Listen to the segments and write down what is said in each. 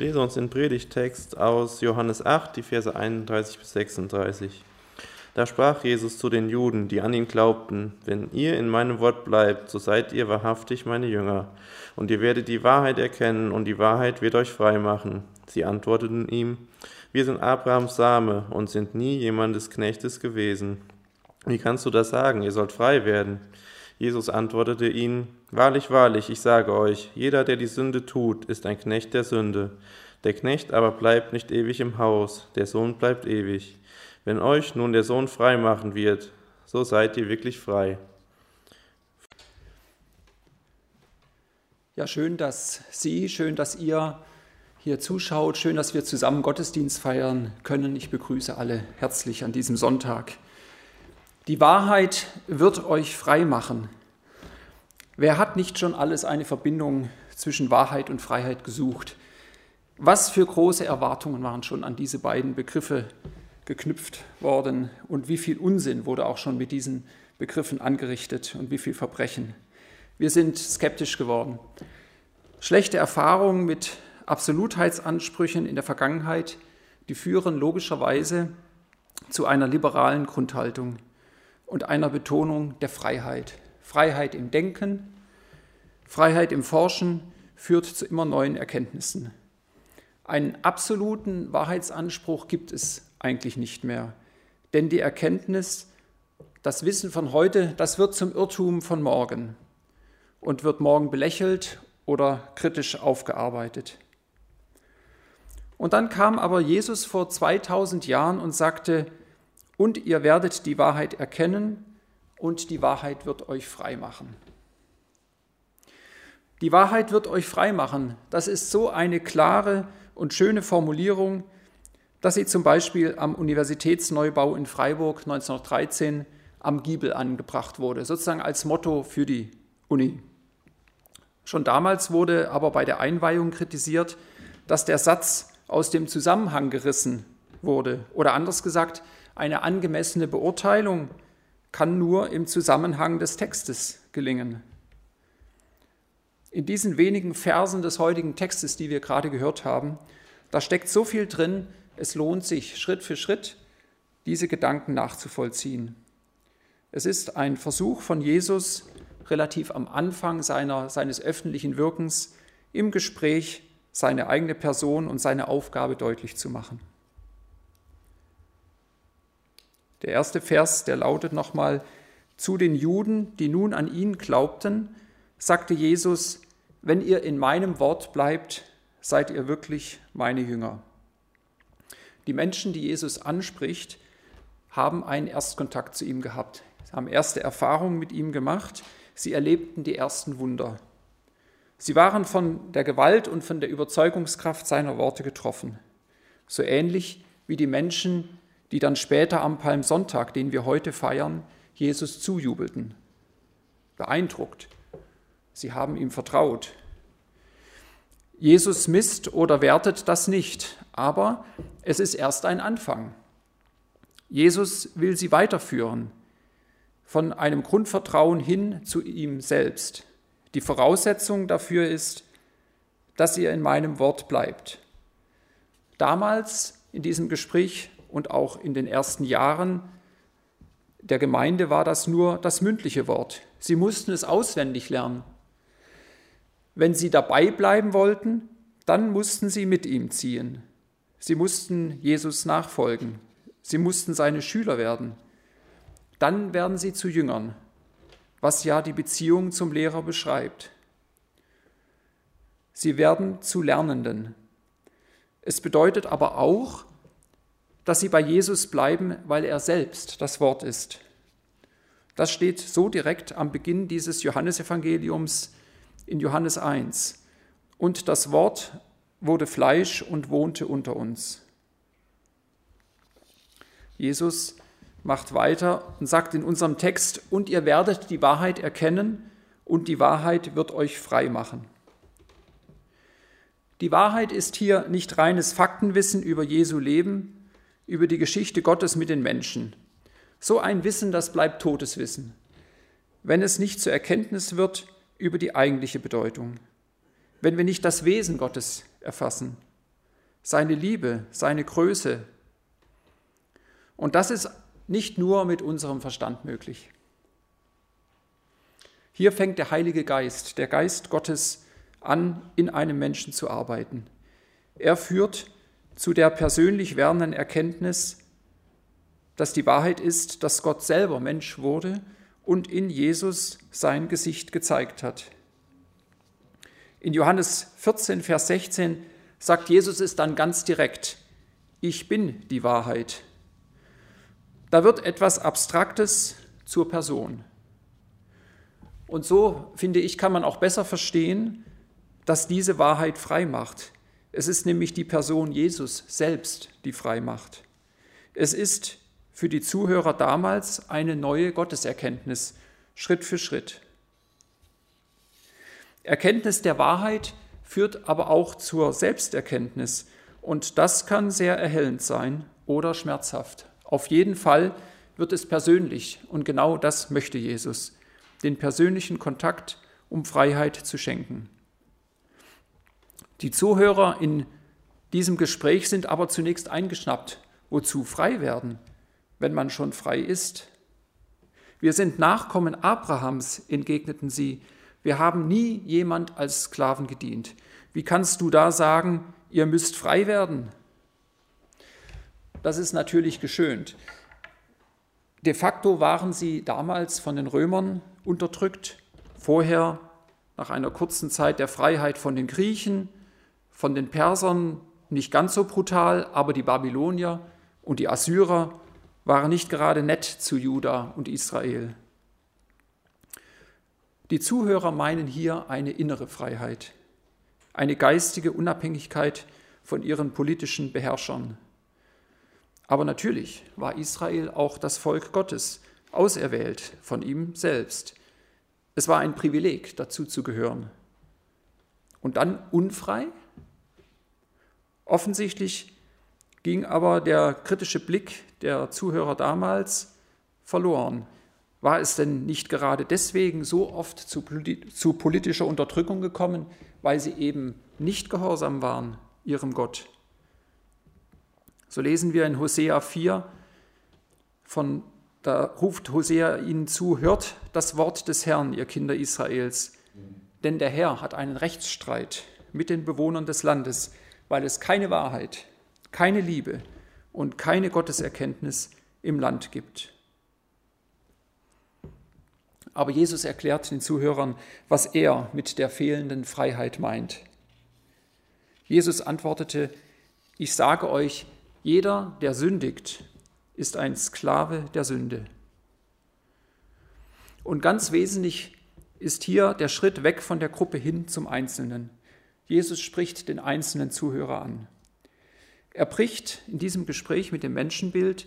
lese uns den Predigtext aus Johannes 8, die Verse 31 bis 36. Da sprach Jesus zu den Juden, die an ihn glaubten, wenn ihr in meinem Wort bleibt, so seid ihr wahrhaftig meine Jünger, und ihr werdet die Wahrheit erkennen, und die Wahrheit wird euch frei machen. Sie antworteten ihm, wir sind Abrahams Same und sind nie jemandes Knechtes gewesen. Wie kannst du das sagen, ihr sollt frei werden? Jesus antwortete ihnen, Wahrlich, wahrlich, ich sage euch, jeder, der die Sünde tut, ist ein Knecht der Sünde. Der Knecht aber bleibt nicht ewig im Haus, der Sohn bleibt ewig. Wenn euch nun der Sohn frei machen wird, so seid ihr wirklich frei. Ja, schön, dass Sie, schön, dass ihr hier zuschaut, schön, dass wir zusammen Gottesdienst feiern können. Ich begrüße alle herzlich an diesem Sonntag. Die Wahrheit wird euch frei machen. Wer hat nicht schon alles eine Verbindung zwischen Wahrheit und Freiheit gesucht? Was für große Erwartungen waren schon an diese beiden Begriffe geknüpft worden und wie viel Unsinn wurde auch schon mit diesen Begriffen angerichtet und wie viel Verbrechen. Wir sind skeptisch geworden. Schlechte Erfahrungen mit Absolutheitsansprüchen in der Vergangenheit, die führen logischerweise zu einer liberalen Grundhaltung und einer Betonung der Freiheit. Freiheit im Denken, Freiheit im Forschen führt zu immer neuen Erkenntnissen. Einen absoluten Wahrheitsanspruch gibt es eigentlich nicht mehr. Denn die Erkenntnis, das Wissen von heute, das wird zum Irrtum von morgen und wird morgen belächelt oder kritisch aufgearbeitet. Und dann kam aber Jesus vor 2000 Jahren und sagte, und ihr werdet die Wahrheit erkennen und die Wahrheit wird euch frei machen. Die Wahrheit wird euch frei machen. Das ist so eine klare und schöne Formulierung, dass sie zum Beispiel am Universitätsneubau in Freiburg 1913 am Giebel angebracht wurde, sozusagen als Motto für die Uni. Schon damals wurde aber bei der Einweihung kritisiert, dass der Satz aus dem Zusammenhang gerissen wurde. Oder anders gesagt, eine angemessene Beurteilung kann nur im Zusammenhang des Textes gelingen. In diesen wenigen Versen des heutigen Textes, die wir gerade gehört haben, da steckt so viel drin, es lohnt sich, Schritt für Schritt diese Gedanken nachzuvollziehen. Es ist ein Versuch von Jesus, relativ am Anfang seiner, seines öffentlichen Wirkens im Gespräch seine eigene Person und seine Aufgabe deutlich zu machen. Der erste Vers, der lautet nochmal, zu den Juden, die nun an ihn glaubten, sagte Jesus, wenn ihr in meinem Wort bleibt, seid ihr wirklich meine Jünger. Die Menschen, die Jesus anspricht, haben einen Erstkontakt zu ihm gehabt. Sie haben erste Erfahrungen mit ihm gemacht. Sie erlebten die ersten Wunder. Sie waren von der Gewalt und von der Überzeugungskraft seiner Worte getroffen. So ähnlich wie die Menschen, die dann später am Palmsonntag, den wir heute feiern, Jesus zujubelten. Beeindruckt. Sie haben ihm vertraut. Jesus misst oder wertet das nicht, aber es ist erst ein Anfang. Jesus will sie weiterführen, von einem Grundvertrauen hin zu ihm selbst. Die Voraussetzung dafür ist, dass ihr in meinem Wort bleibt. Damals in diesem Gespräch und auch in den ersten Jahren der Gemeinde war das nur das mündliche Wort. Sie mussten es auswendig lernen. Wenn sie dabei bleiben wollten, dann mussten sie mit ihm ziehen. Sie mussten Jesus nachfolgen. Sie mussten seine Schüler werden. Dann werden sie zu Jüngern, was ja die Beziehung zum Lehrer beschreibt. Sie werden zu Lernenden. Es bedeutet aber auch, dass sie bei Jesus bleiben, weil er selbst das Wort ist. Das steht so direkt am Beginn dieses Johannesevangeliums in Johannes 1. Und das Wort wurde Fleisch und wohnte unter uns. Jesus macht weiter und sagt in unserem Text, und ihr werdet die Wahrheit erkennen und die Wahrheit wird euch frei machen. Die Wahrheit ist hier nicht reines Faktenwissen über Jesu Leben, über die Geschichte Gottes mit den Menschen. So ein Wissen, das bleibt totes Wissen, wenn es nicht zur Erkenntnis wird über die eigentliche Bedeutung, wenn wir nicht das Wesen Gottes erfassen, seine Liebe, seine Größe. Und das ist nicht nur mit unserem Verstand möglich. Hier fängt der Heilige Geist, der Geist Gottes an, in einem Menschen zu arbeiten. Er führt zu der persönlich werdenden Erkenntnis, dass die Wahrheit ist, dass Gott selber Mensch wurde und in Jesus sein Gesicht gezeigt hat. In Johannes 14, Vers 16 sagt Jesus es dann ganz direkt, ich bin die Wahrheit. Da wird etwas Abstraktes zur Person. Und so, finde ich, kann man auch besser verstehen, dass diese Wahrheit frei macht. Es ist nämlich die Person Jesus selbst, die frei macht. Es ist für die Zuhörer damals eine neue Gotteserkenntnis, Schritt für Schritt. Erkenntnis der Wahrheit führt aber auch zur Selbsterkenntnis und das kann sehr erhellend sein oder schmerzhaft. Auf jeden Fall wird es persönlich und genau das möchte Jesus, den persönlichen Kontakt, um Freiheit zu schenken. Die Zuhörer in diesem Gespräch sind aber zunächst eingeschnappt. Wozu frei werden, wenn man schon frei ist? Wir sind Nachkommen Abrahams, entgegneten sie. Wir haben nie jemand als Sklaven gedient. Wie kannst du da sagen, ihr müsst frei werden? Das ist natürlich geschönt. De facto waren sie damals von den Römern unterdrückt, vorher nach einer kurzen Zeit der Freiheit von den Griechen, von den Persern nicht ganz so brutal, aber die Babylonier und die Assyrer waren nicht gerade nett zu Juda und Israel. Die Zuhörer meinen hier eine innere Freiheit, eine geistige Unabhängigkeit von ihren politischen Beherrschern. Aber natürlich war Israel auch das Volk Gottes, auserwählt von ihm selbst. Es war ein Privileg, dazu zu gehören. Und dann unfrei? Offensichtlich ging aber der kritische Blick der Zuhörer damals verloren. War es denn nicht gerade deswegen so oft zu, zu politischer Unterdrückung gekommen, weil sie eben nicht gehorsam waren ihrem Gott? So lesen wir in Hosea 4, von, da ruft Hosea ihnen zu, hört das Wort des Herrn, ihr Kinder Israels, denn der Herr hat einen Rechtsstreit mit den Bewohnern des Landes weil es keine Wahrheit, keine Liebe und keine Gotteserkenntnis im Land gibt. Aber Jesus erklärt den Zuhörern, was er mit der fehlenden Freiheit meint. Jesus antwortete, ich sage euch, jeder, der sündigt, ist ein Sklave der Sünde. Und ganz wesentlich ist hier der Schritt weg von der Gruppe hin zum Einzelnen. Jesus spricht den einzelnen Zuhörer an. Er bricht in diesem Gespräch mit dem Menschenbild,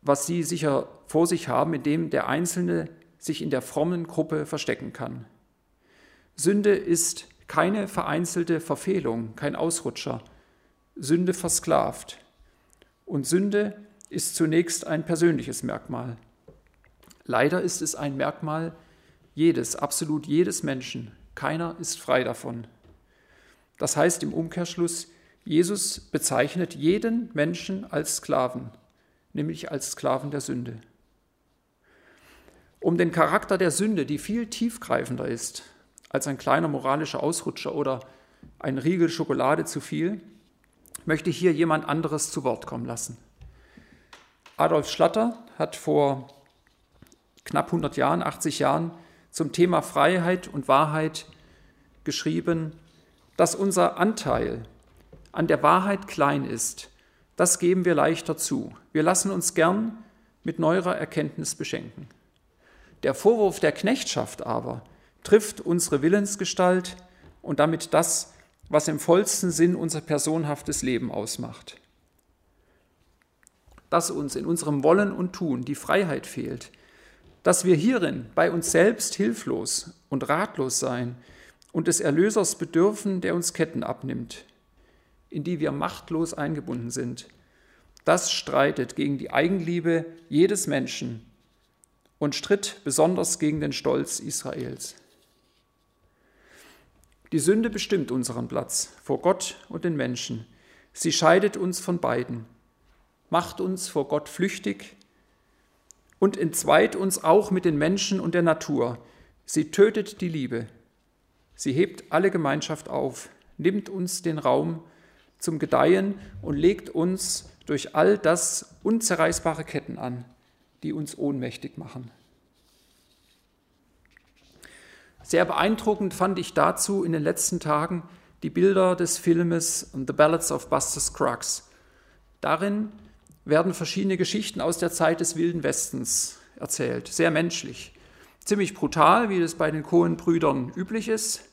was Sie sicher vor sich haben, in dem der Einzelne sich in der frommen Gruppe verstecken kann. Sünde ist keine vereinzelte Verfehlung, kein Ausrutscher. Sünde versklavt. Und Sünde ist zunächst ein persönliches Merkmal. Leider ist es ein Merkmal jedes, absolut jedes Menschen. Keiner ist frei davon. Das heißt im Umkehrschluss, Jesus bezeichnet jeden Menschen als Sklaven, nämlich als Sklaven der Sünde. Um den Charakter der Sünde, die viel tiefgreifender ist als ein kleiner moralischer Ausrutscher oder ein Riegel Schokolade zu viel, möchte hier jemand anderes zu Wort kommen lassen. Adolf Schlatter hat vor knapp 100 Jahren, 80 Jahren, zum Thema Freiheit und Wahrheit geschrieben, dass unser Anteil an der Wahrheit klein ist, das geben wir leichter zu. Wir lassen uns gern mit neuer Erkenntnis beschenken. Der Vorwurf der Knechtschaft aber trifft unsere Willensgestalt und damit das, was im vollsten Sinn unser personhaftes Leben ausmacht. Dass uns in unserem Wollen und Tun die Freiheit fehlt, dass wir hierin bei uns selbst hilflos und ratlos sein und des Erlösers bedürfen, der uns Ketten abnimmt, in die wir machtlos eingebunden sind. Das streitet gegen die Eigenliebe jedes Menschen und stritt besonders gegen den Stolz Israels. Die Sünde bestimmt unseren Platz vor Gott und den Menschen. Sie scheidet uns von beiden, macht uns vor Gott flüchtig und entzweit uns auch mit den Menschen und der Natur. Sie tötet die Liebe. Sie hebt alle Gemeinschaft auf, nimmt uns den Raum zum Gedeihen und legt uns durch all das unzerreißbare Ketten an, die uns ohnmächtig machen. Sehr beeindruckend fand ich dazu in den letzten Tagen die Bilder des Filmes The Ballads of Buster Scruggs. Darin werden verschiedene Geschichten aus der Zeit des Wilden Westens erzählt, sehr menschlich. Ziemlich brutal, wie das bei den Cohen-Brüdern üblich ist,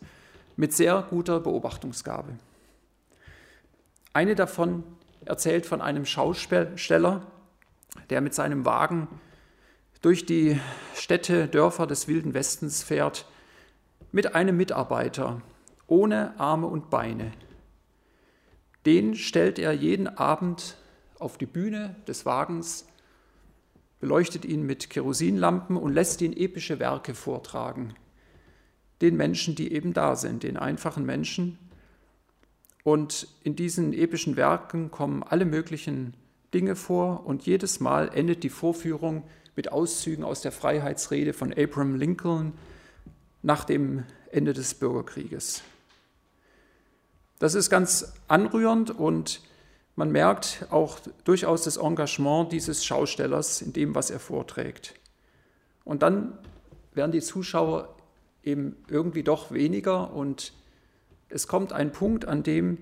mit sehr guter Beobachtungsgabe. Eine davon erzählt von einem Schausteller, der mit seinem Wagen durch die Städte, Dörfer des Wilden Westens fährt, mit einem Mitarbeiter ohne Arme und Beine. Den stellt er jeden Abend auf die Bühne des Wagens, beleuchtet ihn mit Kerosinlampen und lässt ihn epische Werke vortragen. Den Menschen, die eben da sind, den einfachen Menschen. Und in diesen epischen Werken kommen alle möglichen Dinge vor und jedes Mal endet die Vorführung mit Auszügen aus der Freiheitsrede von Abraham Lincoln, nach dem Ende des Bürgerkrieges. Das ist ganz anrührend und man merkt auch durchaus das Engagement dieses Schaustellers in dem, was er vorträgt. Und dann werden die Zuschauer eben irgendwie doch weniger und es kommt ein Punkt, an dem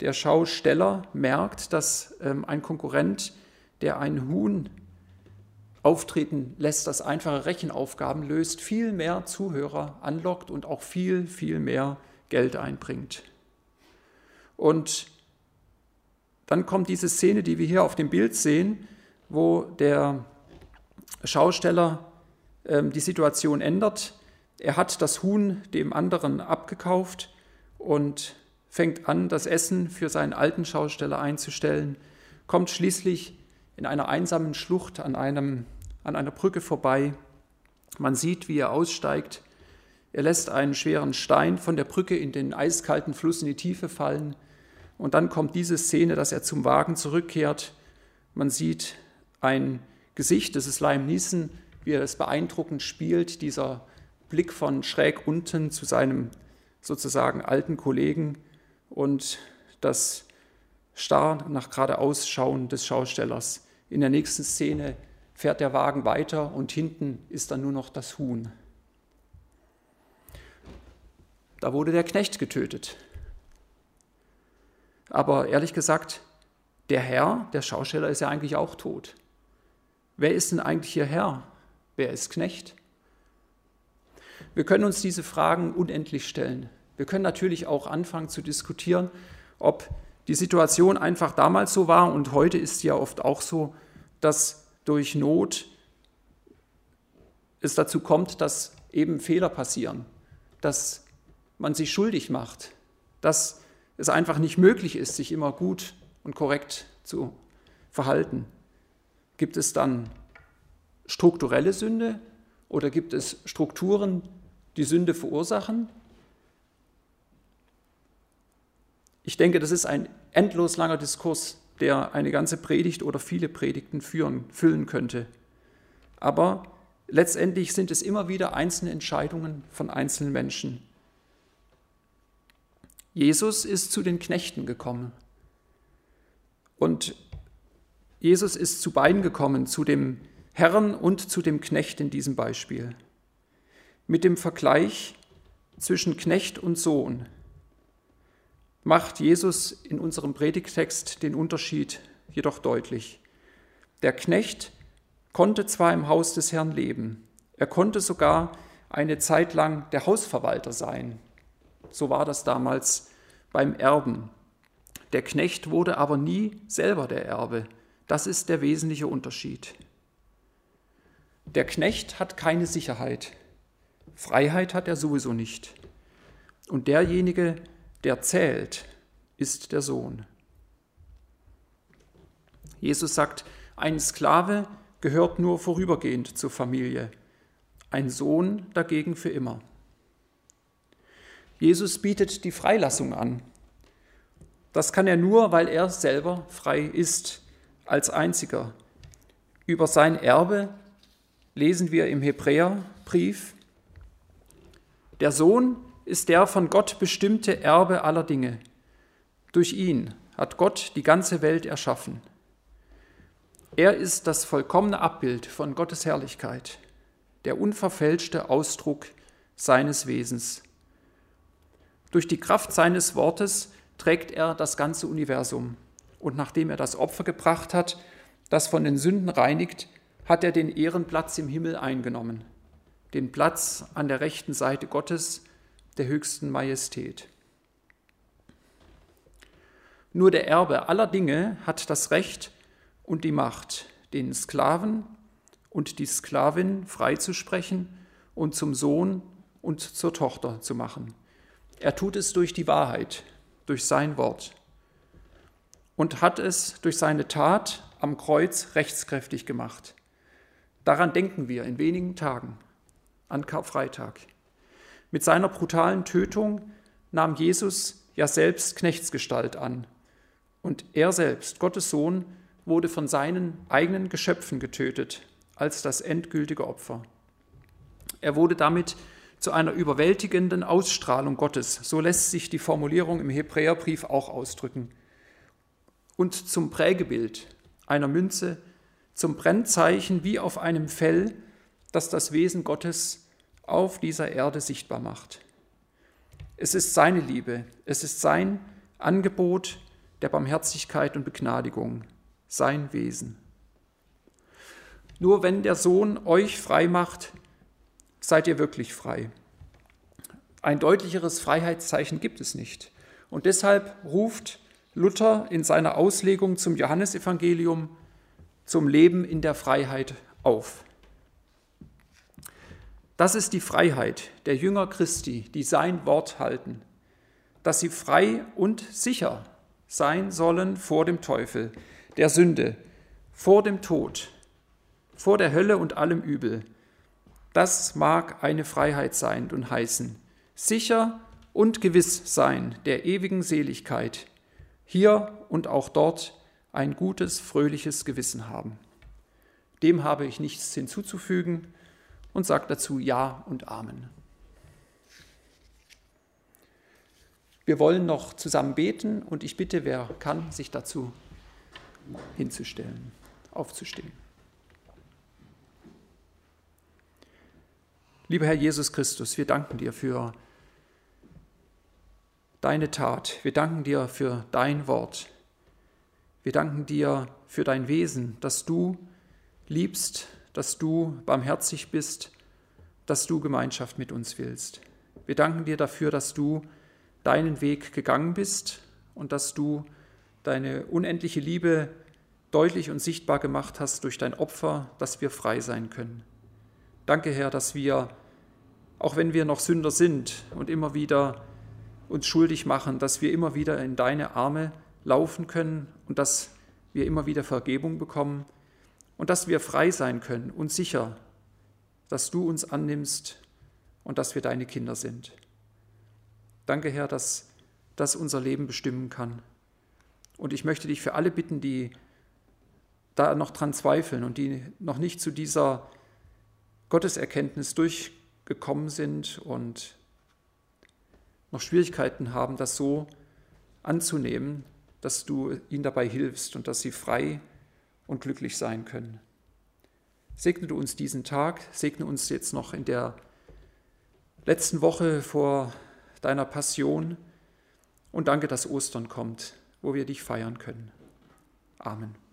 der Schausteller merkt, dass ähm, ein Konkurrent, der ein Huhn auftreten lässt, das einfache Rechenaufgaben löst, viel mehr Zuhörer anlockt und auch viel, viel mehr Geld einbringt. Und dann kommt diese Szene, die wir hier auf dem Bild sehen, wo der Schausteller ähm, die Situation ändert. Er hat das Huhn dem anderen abgekauft und fängt an, das Essen für seinen alten Schausteller einzustellen, kommt schließlich in einer einsamen Schlucht an einem an einer Brücke vorbei. Man sieht, wie er aussteigt. Er lässt einen schweren Stein von der Brücke in den eiskalten Fluss in die Tiefe fallen. Und dann kommt diese Szene, dass er zum Wagen zurückkehrt. Man sieht ein Gesicht, das ist Lime Neeson, wie er es beeindruckend spielt, dieser Blick von schräg unten zu seinem sozusagen alten Kollegen und das starr nach geradeaus schauen des Schaustellers. In der nächsten Szene fährt der Wagen weiter und hinten ist dann nur noch das Huhn. Da wurde der Knecht getötet. Aber ehrlich gesagt, der Herr, der Schausteller, ist ja eigentlich auch tot. Wer ist denn eigentlich hier Herr? Wer ist Knecht? Wir können uns diese Fragen unendlich stellen. Wir können natürlich auch anfangen zu diskutieren, ob die Situation einfach damals so war und heute ist sie ja oft auch so, dass durch Not es dazu kommt, dass eben Fehler passieren, dass man sich schuldig macht, dass es einfach nicht möglich ist, sich immer gut und korrekt zu verhalten. Gibt es dann strukturelle Sünde oder gibt es Strukturen, die Sünde verursachen? Ich denke, das ist ein endlos langer Diskurs, der eine ganze Predigt oder viele Predigten führen, füllen könnte. Aber letztendlich sind es immer wieder einzelne Entscheidungen von einzelnen Menschen. Jesus ist zu den Knechten gekommen. Und Jesus ist zu beiden gekommen, zu dem Herrn und zu dem Knecht in diesem Beispiel. Mit dem Vergleich zwischen Knecht und Sohn macht Jesus in unserem Predigtext den Unterschied jedoch deutlich. Der Knecht konnte zwar im Haus des Herrn leben, er konnte sogar eine Zeit lang der Hausverwalter sein. So war das damals beim Erben. Der Knecht wurde aber nie selber der Erbe. Das ist der wesentliche Unterschied. Der Knecht hat keine Sicherheit. Freiheit hat er sowieso nicht. Und derjenige, der zählt, ist der Sohn. Jesus sagt, ein Sklave gehört nur vorübergehend zur Familie, ein Sohn dagegen für immer. Jesus bietet die Freilassung an. Das kann er nur, weil er selber frei ist, als einziger. Über sein Erbe lesen wir im Hebräerbrief, der Sohn ist der von Gott bestimmte Erbe aller Dinge. Durch ihn hat Gott die ganze Welt erschaffen. Er ist das vollkommene Abbild von Gottes Herrlichkeit, der unverfälschte Ausdruck seines Wesens. Durch die Kraft seines Wortes trägt er das ganze Universum. Und nachdem er das Opfer gebracht hat, das von den Sünden reinigt, hat er den Ehrenplatz im Himmel eingenommen, den Platz an der rechten Seite Gottes, der höchsten Majestät. Nur der Erbe aller Dinge hat das Recht und die Macht, den Sklaven und die Sklavin freizusprechen und zum Sohn und zur Tochter zu machen. Er tut es durch die Wahrheit, durch sein Wort und hat es durch seine Tat am Kreuz rechtskräftig gemacht. Daran denken wir in wenigen Tagen an Karfreitag. Mit seiner brutalen Tötung nahm Jesus ja selbst Knechtsgestalt an. Und er selbst, Gottes Sohn, wurde von seinen eigenen Geschöpfen getötet als das endgültige Opfer. Er wurde damit zu einer überwältigenden Ausstrahlung Gottes. So lässt sich die Formulierung im Hebräerbrief auch ausdrücken. Und zum Prägebild einer Münze, zum Brennzeichen wie auf einem Fell, das das Wesen Gottes auf dieser Erde sichtbar macht. Es ist seine Liebe, es ist sein Angebot der Barmherzigkeit und Begnadigung, sein Wesen. Nur wenn der Sohn euch frei macht, seid ihr wirklich frei. Ein deutlicheres Freiheitszeichen gibt es nicht. Und deshalb ruft Luther in seiner Auslegung zum Johannesevangelium zum Leben in der Freiheit auf. Das ist die Freiheit der Jünger Christi, die sein Wort halten, dass sie frei und sicher sein sollen vor dem Teufel, der Sünde, vor dem Tod, vor der Hölle und allem Übel, das mag eine Freiheit sein und heißen, sicher und gewiss sein der ewigen Seligkeit, hier und auch dort ein gutes, fröhliches Gewissen haben. Dem habe ich nichts hinzuzufügen und sage dazu Ja und Amen. Wir wollen noch zusammen beten und ich bitte, wer kann, sich dazu hinzustellen, aufzustehen. Lieber Herr Jesus Christus, wir danken dir für deine Tat. Wir danken dir für dein Wort. Wir danken dir für dein Wesen, dass du liebst, dass du barmherzig bist, dass du Gemeinschaft mit uns willst. Wir danken dir dafür, dass du deinen Weg gegangen bist und dass du deine unendliche Liebe deutlich und sichtbar gemacht hast durch dein Opfer, dass wir frei sein können. Danke, Herr, dass wir, auch wenn wir noch Sünder sind und immer wieder uns schuldig machen, dass wir immer wieder in deine Arme laufen können und dass wir immer wieder Vergebung bekommen und dass wir frei sein können und sicher, dass du uns annimmst und dass wir deine Kinder sind. Danke, Herr, dass das unser Leben bestimmen kann. Und ich möchte dich für alle bitten, die da noch dran zweifeln und die noch nicht zu dieser Gotteserkenntnis durchgekommen sind und noch Schwierigkeiten haben, das so anzunehmen, dass du ihnen dabei hilfst und dass sie frei und glücklich sein können. Segne du uns diesen Tag, segne uns jetzt noch in der letzten Woche vor deiner Passion und danke, dass Ostern kommt, wo wir dich feiern können. Amen.